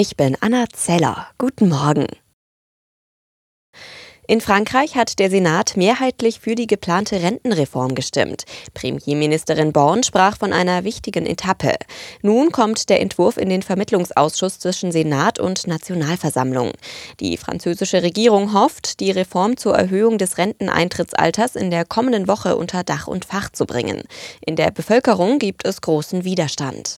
Ich bin Anna Zeller. Guten Morgen. In Frankreich hat der Senat mehrheitlich für die geplante Rentenreform gestimmt. Premierministerin Born sprach von einer wichtigen Etappe. Nun kommt der Entwurf in den Vermittlungsausschuss zwischen Senat und Nationalversammlung. Die französische Regierung hofft, die Reform zur Erhöhung des Renteneintrittsalters in der kommenden Woche unter Dach und Fach zu bringen. In der Bevölkerung gibt es großen Widerstand.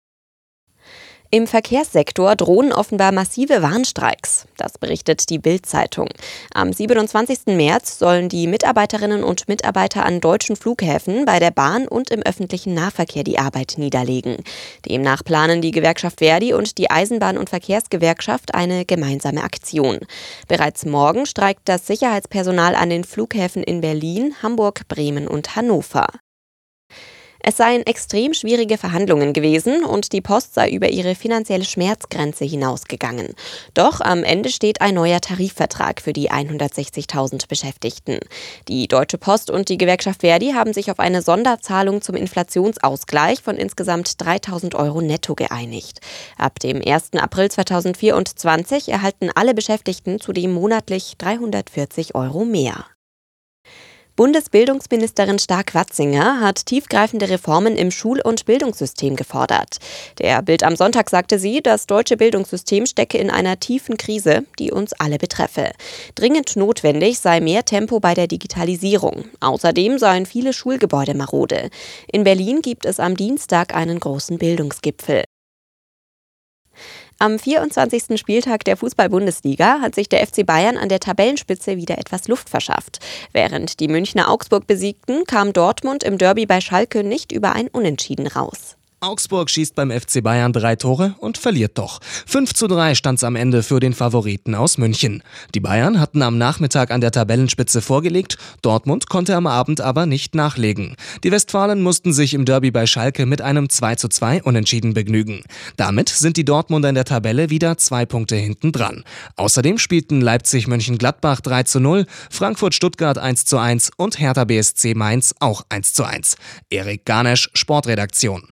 Im Verkehrssektor drohen offenbar massive Warnstreiks. Das berichtet die Bild-Zeitung. Am 27. März sollen die Mitarbeiterinnen und Mitarbeiter an deutschen Flughäfen bei der Bahn und im öffentlichen Nahverkehr die Arbeit niederlegen. Demnach planen die Gewerkschaft Verdi und die Eisenbahn- und Verkehrsgewerkschaft eine gemeinsame Aktion. Bereits morgen streikt das Sicherheitspersonal an den Flughäfen in Berlin, Hamburg, Bremen und Hannover. Es seien extrem schwierige Verhandlungen gewesen und die Post sei über ihre finanzielle Schmerzgrenze hinausgegangen. Doch am Ende steht ein neuer Tarifvertrag für die 160.000 Beschäftigten. Die Deutsche Post und die Gewerkschaft Verdi haben sich auf eine Sonderzahlung zum Inflationsausgleich von insgesamt 3.000 Euro netto geeinigt. Ab dem 1. April 2024 erhalten alle Beschäftigten zudem monatlich 340 Euro mehr. Bundesbildungsministerin Stark-Watzinger hat tiefgreifende Reformen im Schul- und Bildungssystem gefordert. Der Bild am Sonntag sagte sie, das deutsche Bildungssystem stecke in einer tiefen Krise, die uns alle betreffe. Dringend notwendig sei mehr Tempo bei der Digitalisierung. Außerdem seien viele Schulgebäude marode. In Berlin gibt es am Dienstag einen großen Bildungsgipfel. Am 24. Spieltag der Fußball-Bundesliga hat sich der FC Bayern an der Tabellenspitze wieder etwas Luft verschafft. Während die Münchner Augsburg besiegten, kam Dortmund im Derby bei Schalke nicht über ein Unentschieden raus. Augsburg schießt beim FC Bayern drei Tore und verliert doch. 5 zu 3 stand es am Ende für den Favoriten aus München. Die Bayern hatten am Nachmittag an der Tabellenspitze vorgelegt, Dortmund konnte am Abend aber nicht nachlegen. Die Westfalen mussten sich im Derby bei Schalke mit einem 2 zu 2 unentschieden begnügen. Damit sind die Dortmunder in der Tabelle wieder zwei Punkte hinten dran. Außerdem spielten Leipzig-Mönchengladbach 3 zu 0, Frankfurt-Stuttgart 1 zu 1 und Hertha BSC Mainz auch 1 zu 1. Erik Garnesch, Sportredaktion.